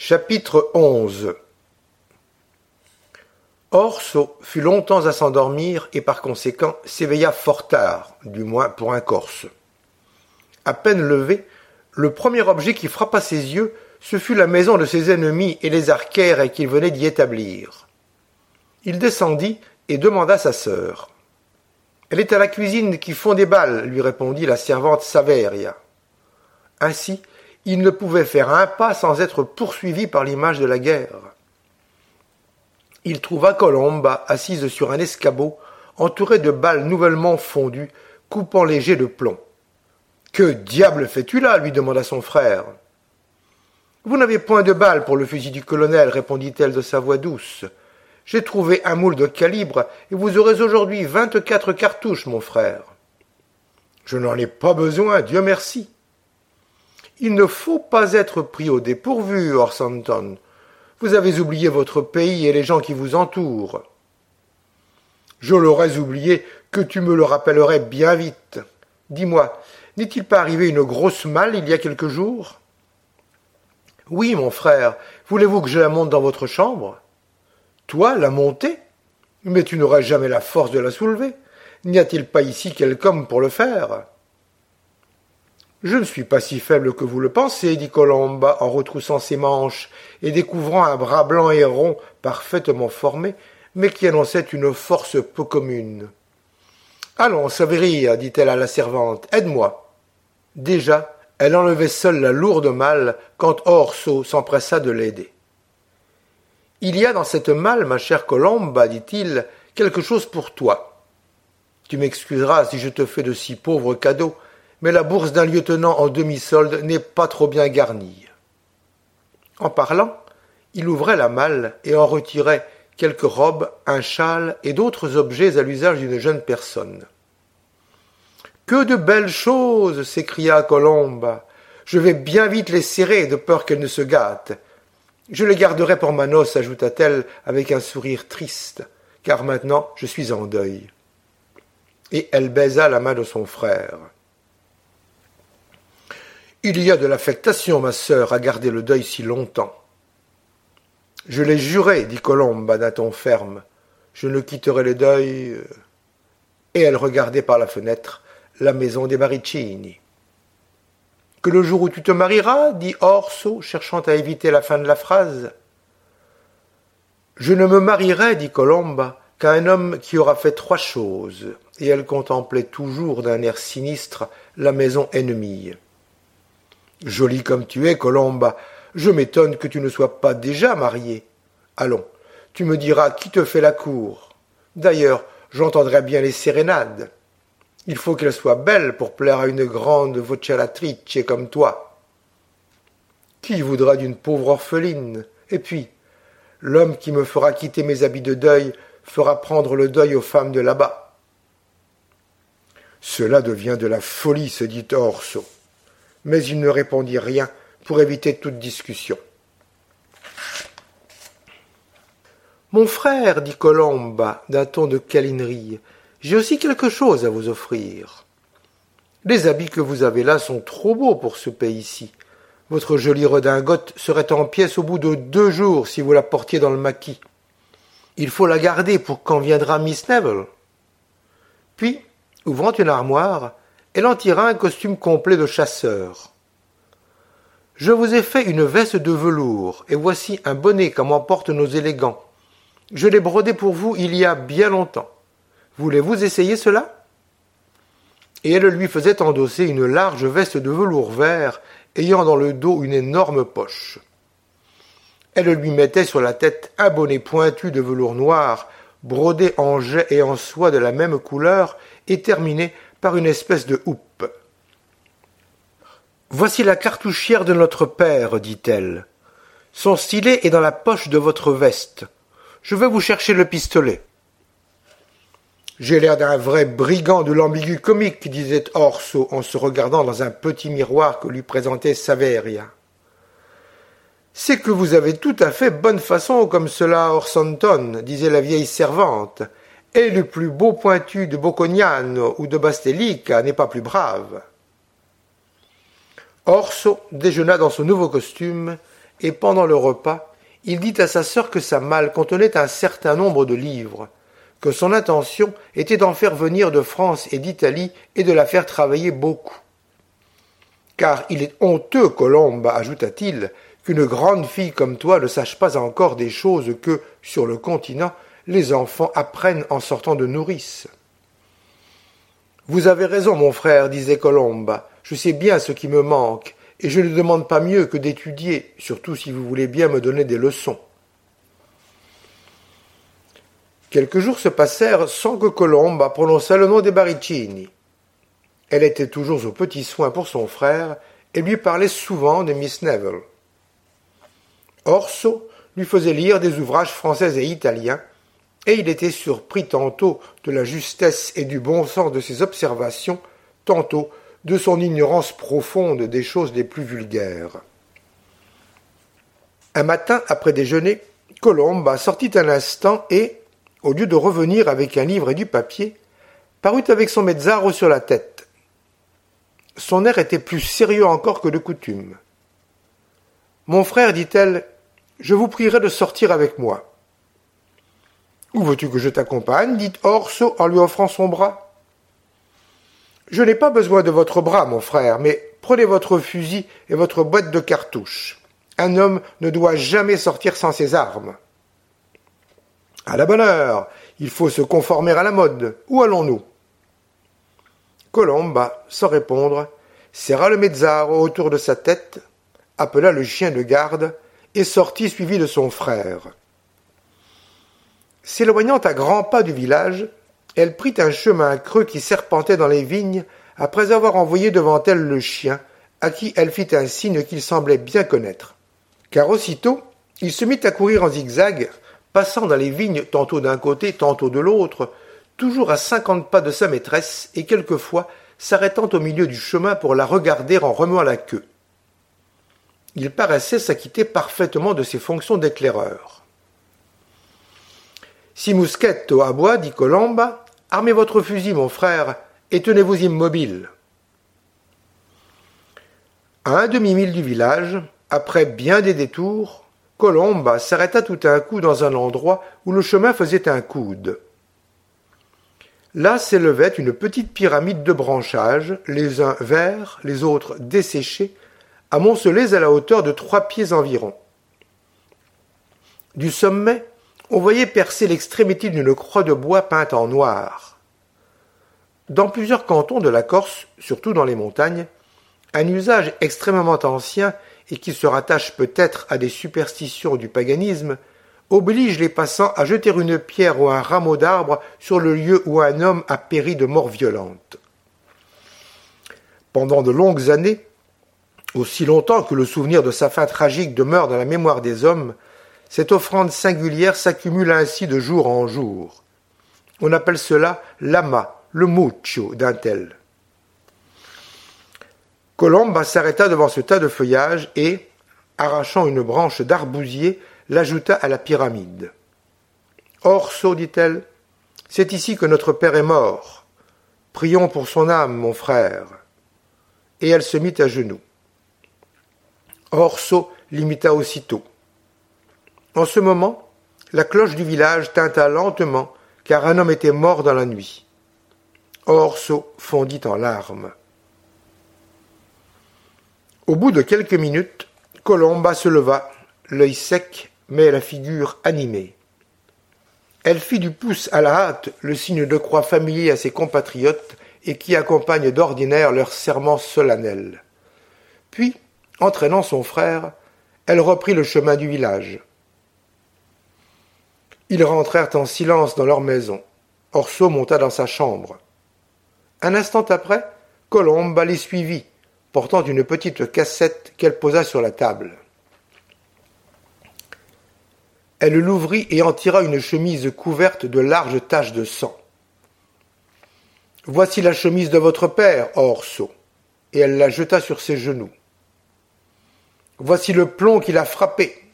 Chapitre 11 Orso fut longtemps à s'endormir et par conséquent s'éveilla fort tard, du moins pour un Corse. À peine levé, le premier objet qui frappa ses yeux, ce fut la maison de ses ennemis et les arcaires qu'il venait d'y établir. Il descendit et demanda sa sœur. Elle est à la cuisine qui font des balles, lui répondit la servante Saveria. Ainsi, il ne pouvait faire un pas sans être poursuivi par l'image de la guerre. Il trouva Colomba assise sur un escabeau, entourée de balles nouvellement fondues, coupant jets de plomb. Que diable fais-tu là? lui demanda son frère. Vous n'avez point de balles pour le fusil du colonel, répondit-elle de sa voix douce. J'ai trouvé un moule de calibre, et vous aurez aujourd'hui vingt-quatre cartouches, mon frère. Je n'en ai pas besoin, Dieu merci. Il ne faut pas être pris au dépourvu, Orsanton. Vous avez oublié votre pays et les gens qui vous entourent. Je l'aurais oublié que tu me le rappellerais bien vite. Dis-moi, n'est-il pas arrivé une grosse malle il y a quelques jours? Oui, mon frère. Voulez-vous que je la monte dans votre chambre? Toi, la monter? Mais tu n'auras jamais la force de la soulever. N'y a-t-il pas ici quelqu'un pour le faire? Je ne suis pas si faible que vous le pensez, dit Colomba en retroussant ses manches et découvrant un bras blanc et rond parfaitement formé, mais qui annonçait une force peu commune. Allons, Saveria, dit-elle à la servante, aide-moi. Déjà, elle enlevait seule la lourde malle quand Orso s'empressa de l'aider. Il y a dans cette malle, ma chère Colomba, dit-il, quelque chose pour toi. Tu m'excuseras si je te fais de si pauvres cadeaux, mais la bourse d'un lieutenant en demi-solde n'est pas trop bien garnie. En parlant, il ouvrait la malle et en retirait quelques robes, un châle et d'autres objets à l'usage d'une jeune personne. Que de belles choses s'écria Colombe. Je vais bien vite les serrer de peur qu'elles ne se gâtent. Je les garderai pour ma noce, ajouta-t-elle avec un sourire triste, car maintenant je suis en deuil. Et elle baisa la main de son frère. Il y a de l'affectation, ma sœur, à garder le deuil si longtemps. Je l'ai juré, dit Colombe d'un ton ferme. Je ne quitterai le deuil. Euh. Et elle regardait par la fenêtre la maison des Maricini. Que le jour où tu te marieras, dit Orso, cherchant à éviter la fin de la phrase. Je ne me marierai, dit Colomba, qu'à un homme qui aura fait trois choses, et elle contemplait toujours d'un air sinistre la maison ennemie. Jolie comme tu es, Colomba, je m'étonne que tu ne sois pas déjà mariée. Allons, tu me diras qui te fait la cour. D'ailleurs, j'entendrai bien les sérénades. Il faut qu'elle soit belle pour plaire à une grande vocelatrice comme toi. Qui voudra d'une pauvre orpheline? Et puis, l'homme qui me fera quitter mes habits de deuil fera prendre le deuil aux femmes de là-bas. Cela devient de la folie, se dit Orso mais il ne répondit rien pour éviter toute discussion. Mon frère, dit Colomba d'un ton de câlinerie, j'ai aussi quelque chose à vous offrir. Les habits que vous avez là sont trop beaux pour ce pays-ci. Votre jolie redingote serait en pièces au bout de deux jours si vous la portiez dans le maquis. Il faut la garder pour quand viendra Miss Neville. Puis, ouvrant une armoire, elle en tira un costume complet de chasseur. Je vous ai fait une veste de velours, et voici un bonnet comme en portent nos élégants. Je l'ai brodé pour vous il y a bien longtemps. Voulez-vous essayer cela? Et elle lui faisait endosser une large veste de velours vert, ayant dans le dos une énorme poche. Elle lui mettait sur la tête un bonnet pointu de velours noir, brodé en jet et en soie de la même couleur, et terminé par une espèce de houppe. Voici la cartouchière de notre père, dit-elle. Son stylet est dans la poche de votre veste. Je vais vous chercher le pistolet. J'ai l'air d'un vrai brigand de l'ambigu comique, disait Orso en se regardant dans un petit miroir que lui présentait Saveria. C'est que vous avez tout à fait bonne façon comme cela, Orsanton, disait la vieille servante, et le plus beau pointu de Boccognano ou de Bastelica n'est pas plus brave. Orso déjeuna dans son nouveau costume et pendant le repas, il dit à sa sœur que sa malle contenait un certain nombre de livres, que son intention était d'en faire venir de France et d'Italie et de la faire travailler beaucoup. Car il est honteux, Colombe, ajouta-t-il, qu'une grande fille comme toi ne sache pas encore des choses que, sur le continent, les enfants apprennent en sortant de nourrice. Vous avez raison, mon frère, disait Colombe. Je sais bien ce qui me manque, et je ne demande pas mieux que d'étudier, surtout si vous voulez bien me donner des leçons. Quelques jours se passèrent sans que Colomba prononçât le nom des Baricini. Elle était toujours aux petits soins pour son frère et lui parlait souvent de Miss Neville. Orso lui faisait lire des ouvrages français et italiens, et il était surpris tantôt de la justesse et du bon sens de ses observations, tantôt de son ignorance profonde des choses les plus vulgaires. Un matin, après déjeuner, Colomba sortit un instant et, au lieu de revenir avec un livre et du papier, parut avec son mezzaro sur la tête. Son air était plus sérieux encore que de coutume. Mon frère, dit-elle, je vous prierai de sortir avec moi. Où veux-tu que je t'accompagne? Dit Orso en lui offrant son bras. Je n'ai pas besoin de votre bras, mon frère, mais prenez votre fusil et votre boîte de cartouches. Un homme ne doit jamais sortir sans ses armes. À la bonne heure, il faut se conformer à la mode. Où allons-nous? Colomba, sans répondre, serra le mezzaro autour de sa tête, appela le chien de garde et sortit suivi de son frère. S'éloignant à grands pas du village, elle prit un chemin creux qui serpentait dans les vignes après avoir envoyé devant elle le chien, à qui elle fit un signe qu'il semblait bien connaître. Car aussitôt, il se mit à courir en zigzag, passant dans les vignes tantôt d'un côté, tantôt de l'autre, toujours à cinquante pas de sa maîtresse, et quelquefois s'arrêtant au milieu du chemin pour la regarder en remuant la queue. Il paraissait s'acquitter parfaitement de ses fonctions d'éclaireur. Si Muschetto aboie, dit Colomba, armez votre fusil, mon frère, et tenez-vous immobile. À un demi-mille du village, après bien des détours, Colomba s'arrêta tout à coup dans un endroit où le chemin faisait un coude. Là s'élevait une petite pyramide de branchages, les uns verts, les autres desséchés, amoncelés à la hauteur de trois pieds environ. Du sommet, on voyait percer l'extrémité d'une croix de bois peinte en noir. Dans plusieurs cantons de la Corse, surtout dans les montagnes, un usage extrêmement ancien et qui se rattache peut-être à des superstitions du paganisme, oblige les passants à jeter une pierre ou un rameau d'arbre sur le lieu où un homme a péri de mort violente. Pendant de longues années, aussi longtemps que le souvenir de sa fin tragique demeure dans la mémoire des hommes, cette offrande singulière s'accumule ainsi de jour en jour. On appelle cela l'ama, le muccio d'un tel. Colomba s'arrêta devant ce tas de feuillage et, arrachant une branche d'arbousier, l'ajouta à la pyramide. Orso, dit-elle, c'est ici que notre père est mort. Prions pour son âme, mon frère. Et elle se mit à genoux. Orso l'imita aussitôt. En ce moment, la cloche du village tinta lentement, car un homme était mort dans la nuit. Orso fondit en larmes. Au bout de quelques minutes, Colomba se leva, l'œil sec, mais la figure animée. Elle fit du pouce à la hâte le signe de croix familier à ses compatriotes et qui accompagne d'ordinaire leurs serments solennels. Puis, entraînant son frère, elle reprit le chemin du village. Ils rentrèrent en silence dans leur maison. Orso monta dans sa chambre. Un instant après, Colomba les suivit, portant une petite cassette qu'elle posa sur la table. Elle l'ouvrit et en tira une chemise couverte de larges taches de sang. Voici la chemise de votre père, Orso, et elle la jeta sur ses genoux. Voici le plomb qui l'a frappé,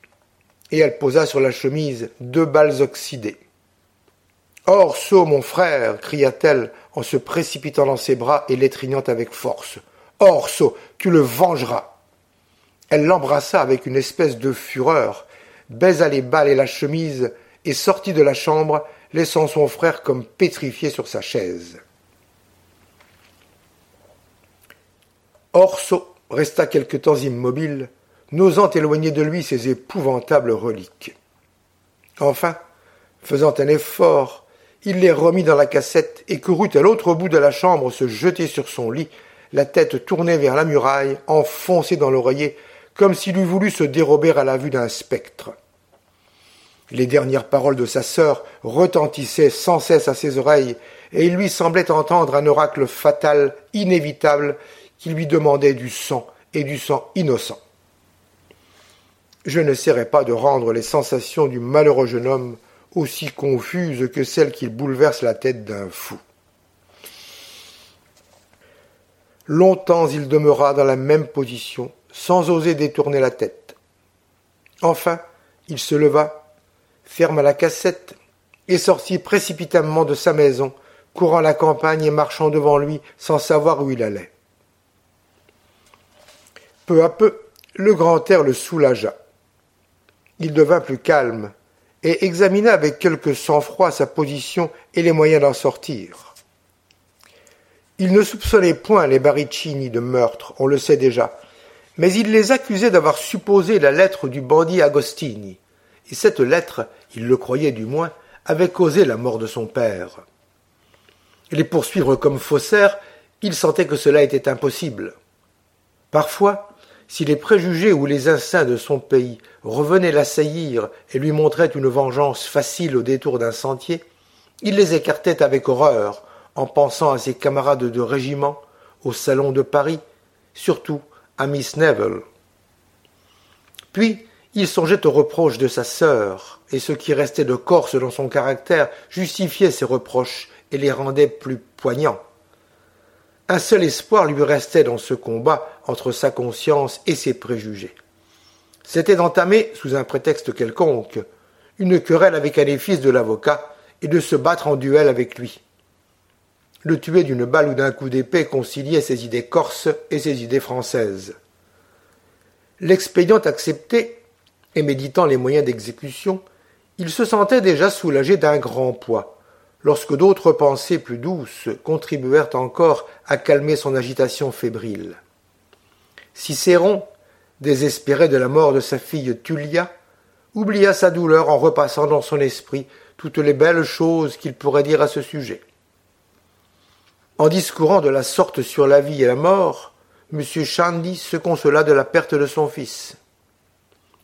et elle posa sur la chemise deux balles oxydées. Orso, mon frère, cria-t-elle en se précipitant dans ses bras et l'étreignant avec force. Orso, tu le vengeras. Elle l'embrassa avec une espèce de fureur, baisa les balles et la chemise, et sortit de la chambre, laissant son frère comme pétrifié sur sa chaise. Orso resta quelque temps immobile, n'osant éloigner de lui ces épouvantables reliques. Enfin, faisant un effort, il les remit dans la cassette et courut à l'autre bout de la chambre se jeter sur son lit, la tête tournée vers la muraille, enfoncée dans l'oreiller, comme s'il eût voulu se dérober à la vue d'un spectre. Les dernières paroles de sa sœur retentissaient sans cesse à ses oreilles, et il lui semblait entendre un oracle fatal, inévitable, qui lui demandait du sang et du sang innocent. Je n'essaierai pas de rendre les sensations du malheureux jeune homme aussi confuses que celles qui bouleversent la tête d'un fou. Longtemps il demeura dans la même position, sans oser détourner la tête. Enfin, il se leva, ferma la cassette, et sortit précipitamment de sa maison, courant la campagne et marchant devant lui sans savoir où il allait. Peu à peu, le grand air le soulagea. Il devint plus calme et examina avec quelque sang-froid sa position et les moyens d'en sortir. Il ne soupçonnait point les Baricini de meurtre, on le sait déjà, mais il les accusait d'avoir supposé la lettre du bandit Agostini, et cette lettre, il le croyait du moins, avait causé la mort de son père. Les poursuivre comme faussaires, il sentait que cela était impossible. Parfois, si les préjugés ou les instincts de son pays revenaient l'assaillir et lui montraient une vengeance facile au détour d'un sentier, il les écartait avec horreur, en pensant à ses camarades de régiment, au salon de Paris, surtout à Miss Neville. Puis il songeait aux reproches de sa sœur, et ce qui restait de corse dans son caractère justifiait ces reproches et les rendait plus poignants. Un seul espoir lui restait dans ce combat entre sa conscience et ses préjugés. C'était d'entamer, sous un prétexte quelconque, une querelle avec un des fils de l'avocat et de se battre en duel avec lui. Le tuer d'une balle ou d'un coup d'épée conciliait ses idées corses et ses idées françaises. L'expédient accepté, et méditant les moyens d'exécution, il se sentait déjà soulagé d'un grand poids, lorsque d'autres pensées plus douces contribuèrent encore à calmer son agitation fébrile. Cicéron, désespéré de la mort de sa fille Tullia, oublia sa douleur en repassant dans son esprit toutes les belles choses qu'il pourrait dire à ce sujet. En discourant de la sorte sur la vie et la mort, M. Shandy se consola de la perte de son fils.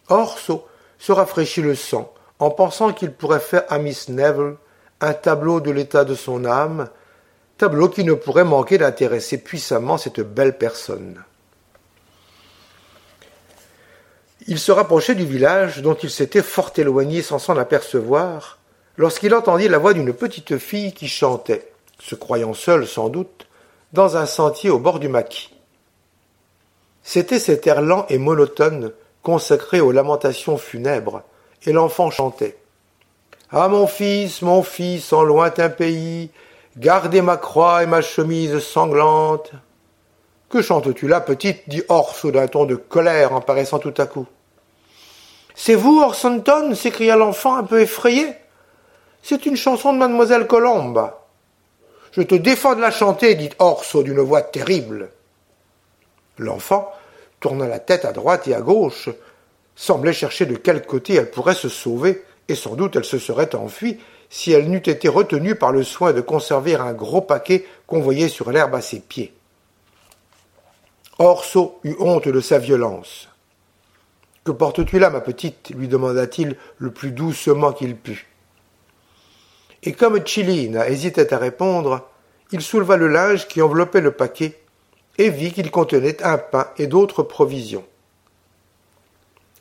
Orso se rafraîchit le sang en pensant qu'il pourrait faire à Miss Neville un tableau de l'état de son âme, tableau qui ne pourrait manquer d'intéresser puissamment cette belle personne. Il se rapprochait du village dont il s'était fort éloigné sans s'en apercevoir, lorsqu'il entendit la voix d'une petite fille qui chantait, se croyant seule sans doute, dans un sentier au bord du maquis. C'était cet air lent et monotone consacré aux lamentations funèbres, et l'enfant chantait. Ah mon fils, mon fils, en lointain pays, gardez ma croix et ma chemise sanglante. Que chantes-tu là, petite? dit Orso d'un ton de colère en paraissant tout à coup. C'est vous, Orsonton s'écria l'enfant un peu effrayé. C'est une chanson de mademoiselle Colombe. Je te défends de la chanter, dit Orso d'une voix terrible. L'enfant tourna la tête à droite et à gauche, semblait chercher de quel côté elle pourrait se sauver, et sans doute elle se serait enfuie si elle n'eût été retenue par le soin de conserver un gros paquet qu'on voyait sur l'herbe à ses pieds. Orso eut honte de sa violence. Que portes-tu là, ma petite? lui demanda-t-il le plus doucement qu'il put. Et comme Chilina hésitait à répondre, il souleva le linge qui enveloppait le paquet et vit qu'il contenait un pain et d'autres provisions.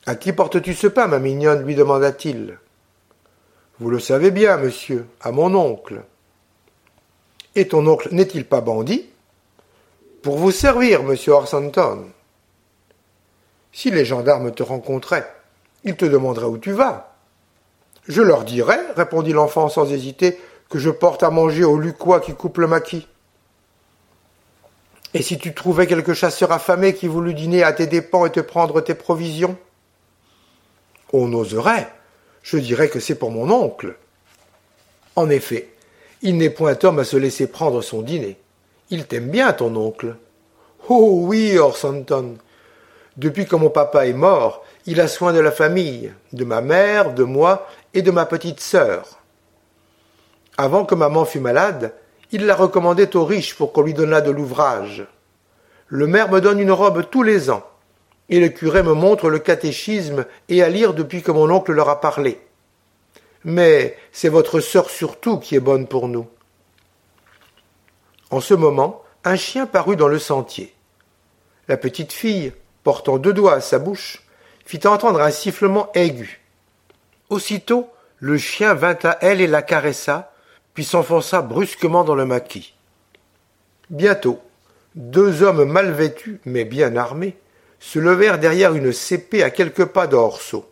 À qui portes-tu ce pain, ma mignonne? lui demanda-t-il. Vous le savez bien, monsieur, à mon oncle. Et ton oncle n'est-il pas bandit Pour vous servir, monsieur Orsanton. Si les gendarmes te rencontraient, ils te demanderaient où tu vas. Je leur dirais, répondit l'enfant sans hésiter, que je porte à manger au lucois qui coupe le maquis. Et si tu trouvais quelque chasseur affamé qui voulut dîner à tes dépens et te prendre tes provisions? On oserait. Je dirais que c'est pour mon oncle. En effet, il n'est point homme à se laisser prendre son dîner. Il t'aime bien, ton oncle. Oh oui, Orsanton. Depuis que mon papa est mort, il a soin de la famille, de ma mère, de moi et de ma petite sœur. Avant que maman fût malade, il la recommandait aux riches pour qu'on lui donnât de l'ouvrage. Le maire me donne une robe tous les ans, et le curé me montre le catéchisme et à lire depuis que mon oncle leur a parlé. Mais c'est votre sœur surtout qui est bonne pour nous. En ce moment, un chien parut dans le sentier. La petite fille, portant deux doigts à sa bouche, fit entendre un sifflement aigu. Aussitôt, le chien vint à elle et la caressa, puis s'enfonça brusquement dans le maquis. Bientôt, deux hommes mal vêtus, mais bien armés, se levèrent derrière une cépée à quelques pas d'Orso.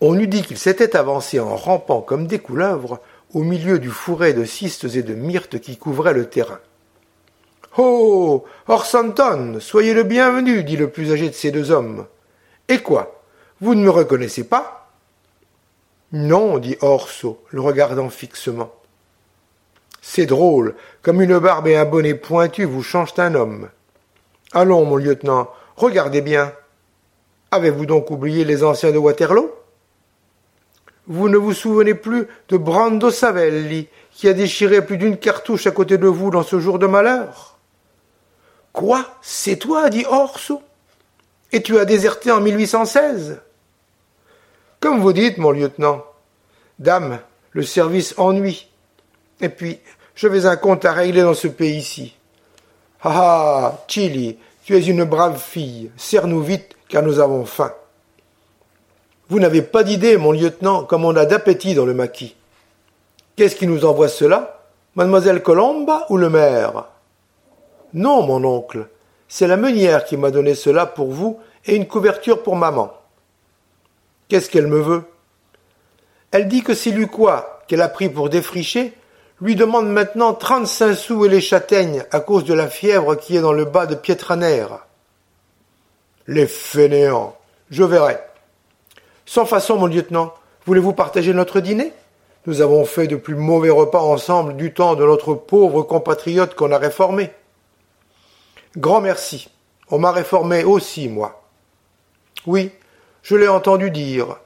On eût dit qu'ils s'étaient avancés en rampant comme des couleuvres au milieu du fourré de cistes et de myrtes qui couvrait le terrain. Oh. Orsanton. Soyez le bienvenu, dit le plus âgé de ces deux hommes. Et quoi? Vous ne me reconnaissez pas? Non, dit Orso, le regardant fixement. C'est drôle, comme une barbe et un bonnet pointu vous changent un homme. Allons, mon lieutenant, regardez bien. Avez-vous donc oublié les anciens de Waterloo? Vous ne vous souvenez plus de Brando Savelli, qui a déchiré plus d'une cartouche à côté de vous dans ce jour de malheur? Quoi? C'est toi? dit Orso Et tu as déserté en 1816 Comme vous dites, mon lieutenant. Dame, le service ennuie. Et puis, j'avais un compte à régler dans ce pays-ci. Ah ah, Chili, tu es une brave fille. Serre-nous vite, car nous avons faim. Vous n'avez pas d'idée, mon lieutenant, comme on a d'appétit dans le maquis. Qu'est-ce qui nous envoie cela? Mademoiselle Colomba ou le maire? Non, mon oncle, c'est la meunière qui m'a donné cela pour vous et une couverture pour maman. Qu'est-ce qu'elle me veut? Elle dit que c'est Lucquois, qu'elle a pris pour défricher, lui demande maintenant trente-cinq sous et les châtaignes à cause de la fièvre qui est dans le bas de Pietraner. Les fainéants Je verrai. Sans façon, mon lieutenant, voulez-vous partager notre dîner? Nous avons fait de plus mauvais repas ensemble du temps de notre pauvre compatriote qu'on a réformé. Grand merci. On m'a réformé aussi, moi. Oui, je l'ai entendu dire.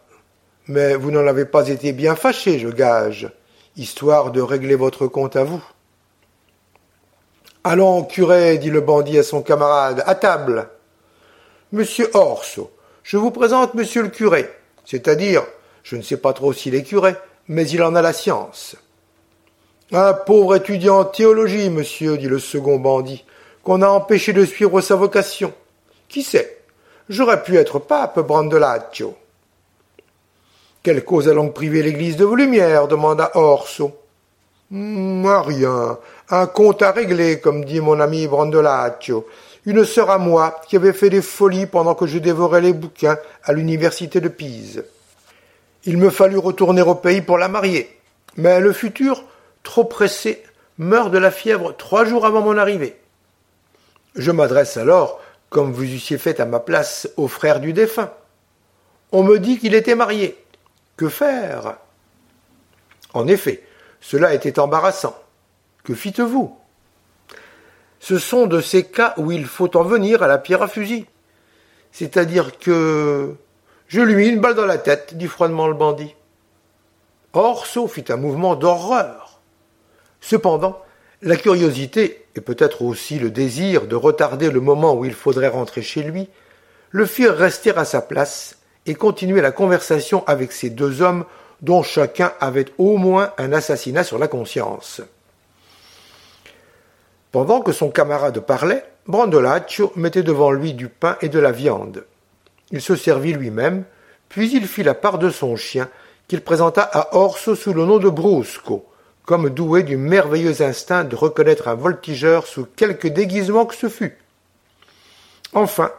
Mais vous n'en avez pas été bien fâché, je gage, histoire de régler votre compte à vous. Allons, curé, dit le bandit à son camarade, à table. Monsieur Orso, je vous présente monsieur le curé. C'est-à-dire, je ne sais pas trop s'il est curé, mais il en a la science. Un pauvre étudiant en théologie, monsieur, dit le second bandit, qu'on a empêché de suivre sa vocation. Qui sait? J'aurais pu être pape. Quelle cause a donc privé l'Église de vos lumières demanda Orso. Moi, rien. Un compte à régler, comme dit mon ami Brandolaccio. Une sœur à moi qui avait fait des folies pendant que je dévorais les bouquins à l'université de Pise. Il me fallut retourner au pays pour la marier. Mais le futur, trop pressé, meurt de la fièvre trois jours avant mon arrivée. Je m'adresse alors, comme vous eussiez fait à ma place, au frère du défunt. On me dit qu'il était marié. Que faire? En effet, cela était embarrassant. Que fîtes-vous? Ce sont de ces cas où il faut en venir à la pierre à fusil. C'est-à-dire que je lui mis une balle dans la tête, dit froidement le bandit. Orso fit un mouvement d'horreur. Cependant, la curiosité, et peut-être aussi le désir de retarder le moment où il faudrait rentrer chez lui, le firent rester à sa place et continuer la conversation avec ces deux hommes dont chacun avait au moins un assassinat sur la conscience. Pendant que son camarade parlait, Brandolaccio mettait devant lui du pain et de la viande. Il se servit lui-même, puis il fit la part de son chien, qu'il présenta à Orso sous le nom de Brusco, comme doué du merveilleux instinct de reconnaître un voltigeur sous quelque déguisement que ce fût. Enfin,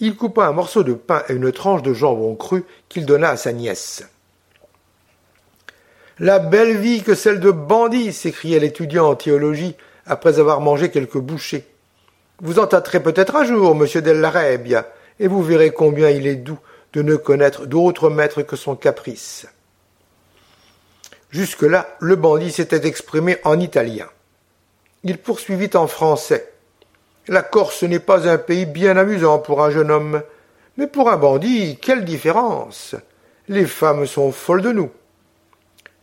il coupa un morceau de pain et une tranche de jambon cru qu'il donna à sa nièce. La belle vie que celle de bandit s'écria l'étudiant en théologie après avoir mangé quelques bouchées. Vous en tâterez peut-être un jour, monsieur Della Rebia, et vous verrez combien il est doux de ne connaître d'autre maître que son caprice. Jusque-là, le bandit s'était exprimé en italien. Il poursuivit en français. La Corse n'est pas un pays bien amusant pour un jeune homme, mais pour un bandit, quelle différence? Les femmes sont folles de nous.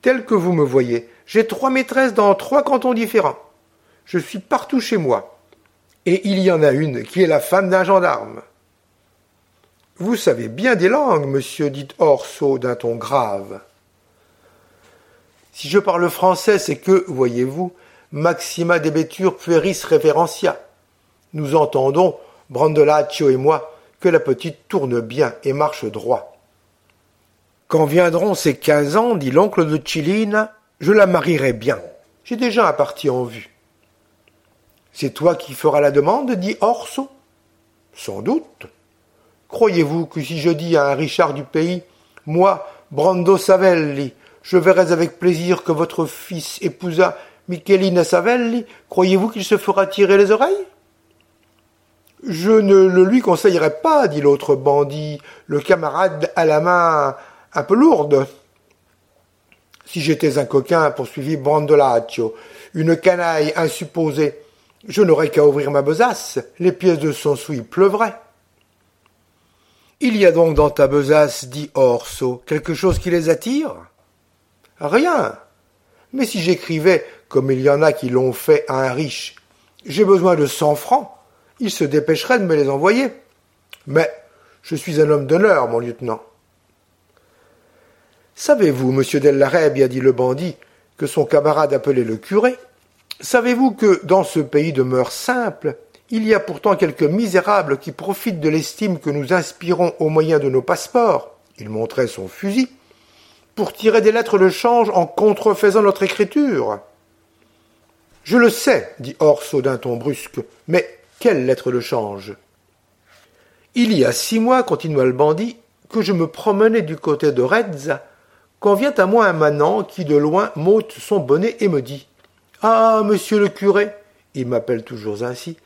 Tel que vous me voyez, j'ai trois maîtresses dans trois cantons différents. Je suis partout chez moi. Et il y en a une qui est la femme d'un gendarme. Vous savez bien des langues, monsieur, dit Orso d'un ton grave. Si je parle français, c'est que, voyez-vous, maxima debetur pueris reverentia. Nous entendons, Brandolaccio et moi, que la petite tourne bien et marche droit. Quand viendront ces quinze ans, dit l'oncle de Chiline, je la marierai bien. J'ai déjà un parti en vue. C'est toi qui feras la demande, dit Orso. Sans doute. Croyez-vous que si je dis à un Richard du pays, moi, Brando Savelli, je verrais avec plaisir que votre fils épousa Michelina Savelli, croyez-vous qu'il se fera tirer les oreilles? Je ne le lui conseillerais pas, dit l'autre bandit, le camarade à la main un peu lourde. Si j'étais un coquin, poursuivit Brandolaccio, une canaille insupposée, je n'aurais qu'à ouvrir ma besace, les pièces de son souille pleuvraient. Il y a donc dans ta besace, dit Orso, quelque chose qui les attire? Rien. Mais si j'écrivais, comme il y en a qui l'ont fait à un riche, j'ai besoin de cent francs, il se dépêcherait de me les envoyer. Mais je suis un homme d'honneur, mon lieutenant. Savez-vous, monsieur Dellareb, a dit le bandit, que son camarade appelait le curé, savez-vous que dans ce pays de mœurs simples, il y a pourtant quelques misérables qui profitent de l'estime que nous inspirons au moyen de nos passeports, il montrait son fusil, pour tirer des lettres de change en contrefaisant notre écriture. Je le sais, dit Orso d'un ton brusque, mais quelle lettre de change? Il y a six mois, continua le bandit, que je me promenais du côté de Redza, quand vient à moi un manant qui de loin m'ôte son bonnet et me dit Ah, monsieur le curé, il m'appelle toujours ainsi,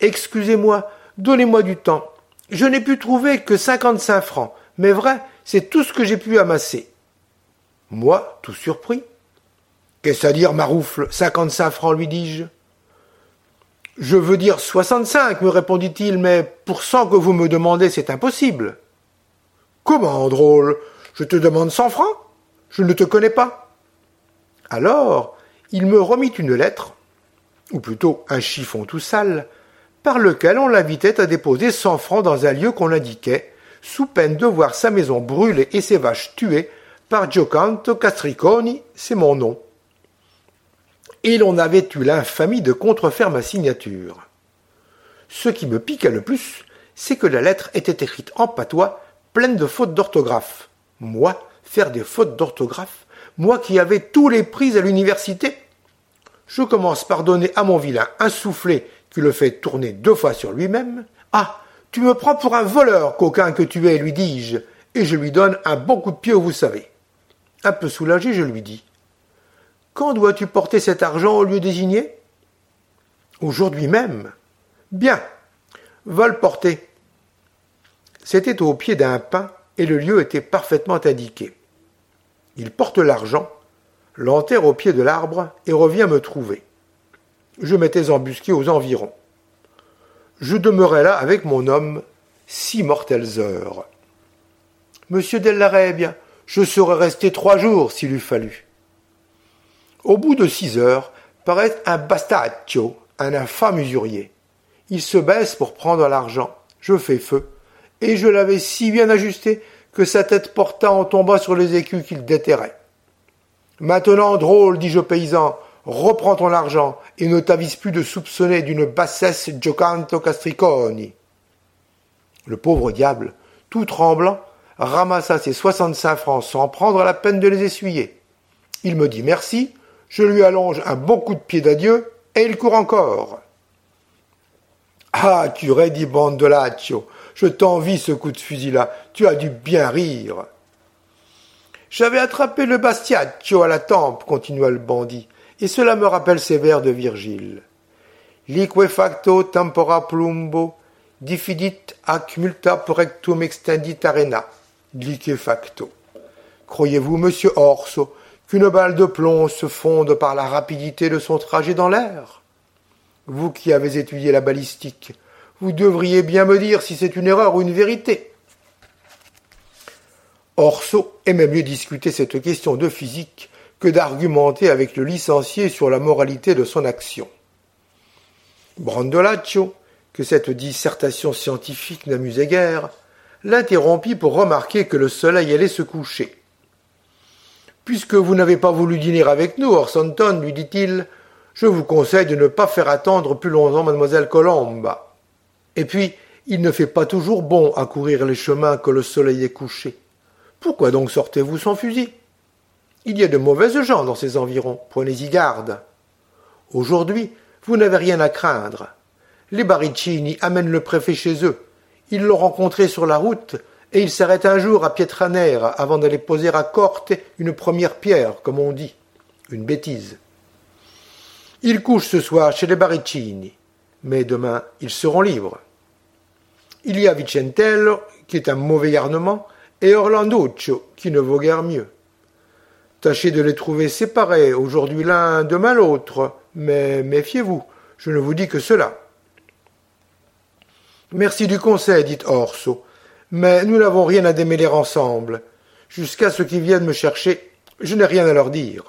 excusez-moi, donnez-moi du temps. Je n'ai pu trouver que cinquante-cinq francs, mais vrai, c'est tout ce que j'ai pu amasser. Moi, tout surpris. Qu'est-ce à dire, Maroufle Cinquante-cinq francs, lui dis-je. Je veux dire soixante-cinq, me répondit-il, mais pour cent que vous me demandez, c'est impossible. Comment, drôle Je te demande cent francs? Je ne te connais pas. Alors, il me remit une lettre, ou plutôt un chiffon tout sale, par lequel on l'invitait à déposer cent francs dans un lieu qu'on indiquait, sous peine de voir sa maison brûlée et ses vaches tuées par Giocanto Castriconi, c'est mon nom. Et l'on avait eu l'infamie de contrefaire ma signature. Ce qui me piqua le plus, c'est que la lettre était écrite en patois, pleine de fautes d'orthographe. Moi, faire des fautes d'orthographe, moi qui avais tous les prix à l'université? Je commence par donner à mon vilain un soufflet qui le fait tourner deux fois sur lui-même. Ah, tu me prends pour un voleur, coquin que tu es, lui dis-je, et je lui donne un bon coup de pied, vous savez. Un peu soulagé, je lui dis Quand dois-tu porter cet argent au lieu désigné Aujourd'hui même. Bien. Va le porter. C'était au pied d'un pin et le lieu était parfaitement indiqué. Il porte l'argent, l'enterre au pied de l'arbre et revient me trouver. Je m'étais embusqué aux environs. Je demeurai là avec mon homme six mortelles heures. Monsieur Della je serais resté trois jours s'il eût fallu. Au bout de six heures, paraît un bastaccio, un infâme usurier. Il se baisse pour prendre l'argent. Je fais feu, et je l'avais si bien ajusté que sa tête porta en tomba sur les écus qu'il déterrait. Maintenant, drôle, dis-je au paysan, reprends ton argent et ne t'avise plus de soupçonner d'une bassesse Giocanto Castriconi. Le pauvre diable, tout tremblant, ramassa ses soixante-cinq francs sans prendre la peine de les essuyer. Il me dit merci, je lui allonge un bon coup de pied d'adieu, et il court encore. Ah, curé, dit Bandolaccio, je t'envie ce coup de fusil-là, tu as dû bien rire. J'avais attrapé le bastiaccio à la tempe, continua le bandit, et cela me rappelle ces vers de Virgile. liquefacto tempora plumbo, diffidit ac multa rectum extendit arena. Liquefacto. Croyez-vous, monsieur Orso, qu'une balle de plomb se fonde par la rapidité de son trajet dans l'air Vous qui avez étudié la balistique, vous devriez bien me dire si c'est une erreur ou une vérité. Orso aimait mieux discuter cette question de physique que d'argumenter avec le licencié sur la moralité de son action. Brandolaccio, que cette dissertation scientifique n'amusait guère, l'interrompit pour remarquer que le soleil allait se coucher. Puisque vous n'avez pas voulu dîner avec nous, Orsanton, lui dit-il, je vous conseille de ne pas faire attendre plus longtemps mademoiselle Colomba. Et puis, il ne fait pas toujours bon à courir les chemins que le soleil est couché. Pourquoi donc sortez-vous sans fusil? Il y a de mauvaises gens dans ces environs, prenez-y garde. Aujourd'hui, vous n'avez rien à craindre. Les Baricini amènent le préfet chez eux. Ils l'ont rencontré sur la route et il s'arrête un jour à Pietranera avant d'aller poser à Corte une première pierre, comme on dit. Une bêtise. Ils couchent ce soir chez les Baricini, mais demain ils seront libres. Il y a Vicentello, qui est un mauvais garnement, et Orlanduccio, qui ne vaut guère mieux. Tâchez de les trouver séparés, aujourd'hui l'un, demain l'autre, mais méfiez-vous, je ne vous dis que cela. Merci du conseil, dit Orso, mais nous n'avons rien à démêler ensemble. Jusqu'à ce qu'ils viennent me chercher, je n'ai rien à leur dire.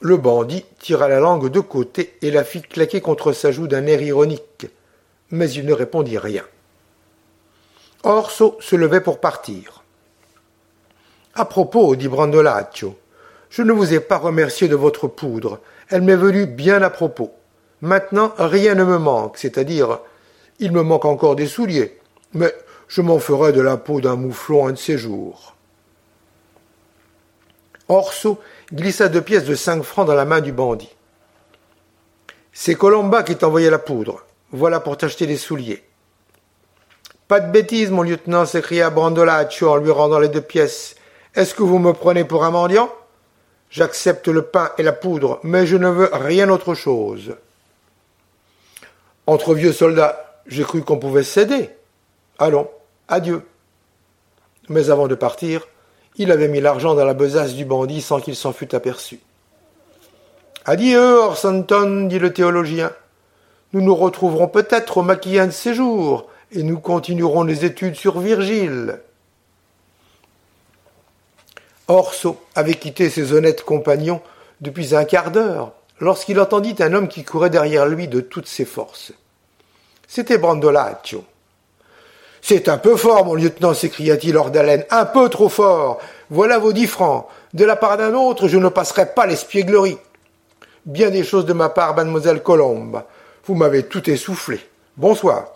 Le bandit tira la langue de côté et la fit claquer contre sa joue d'un air ironique, mais il ne répondit rien. Orso se levait pour partir. À propos, dit Brandolaccio, je ne vous ai pas remercié de votre poudre. Elle m'est venue bien à propos. Maintenant, rien ne me manque, c'est-à-dire il me manque encore des souliers, mais je m'en ferai de la peau d'un mouflon un de ces jours. Orso glissa deux pièces de cinq francs dans la main du bandit. C'est Colomba qui t'envoyait la poudre. Voilà pour t'acheter des souliers. Pas de bêtises, mon lieutenant, s'écria Brandolaccio en lui rendant les deux pièces. Est-ce que vous me prenez pour un mendiant? J'accepte le pain et la poudre, mais je ne veux rien autre chose. Entre vieux soldats, j'ai cru qu'on pouvait céder. Allons, adieu. Mais avant de partir, il avait mis l'argent dans la besace du bandit sans qu'il s'en fût aperçu. Adieu, Orsanton, dit le théologien. Nous nous retrouverons peut-être au maquillage de séjour, et nous continuerons les études sur Virgile. Orso avait quitté ses honnêtes compagnons depuis un quart d'heure, lorsqu'il entendit un homme qui courait derrière lui de toutes ses forces. C'était Brandolaccio. C'est un peu fort, mon lieutenant, s'écria-t-il hors d'haleine. Un peu trop fort. Voilà vos dix francs. De la part d'un autre, je ne passerai pas l'espièglerie. Bien des choses de ma part, mademoiselle Colombe. Vous m'avez tout essoufflé. Bonsoir.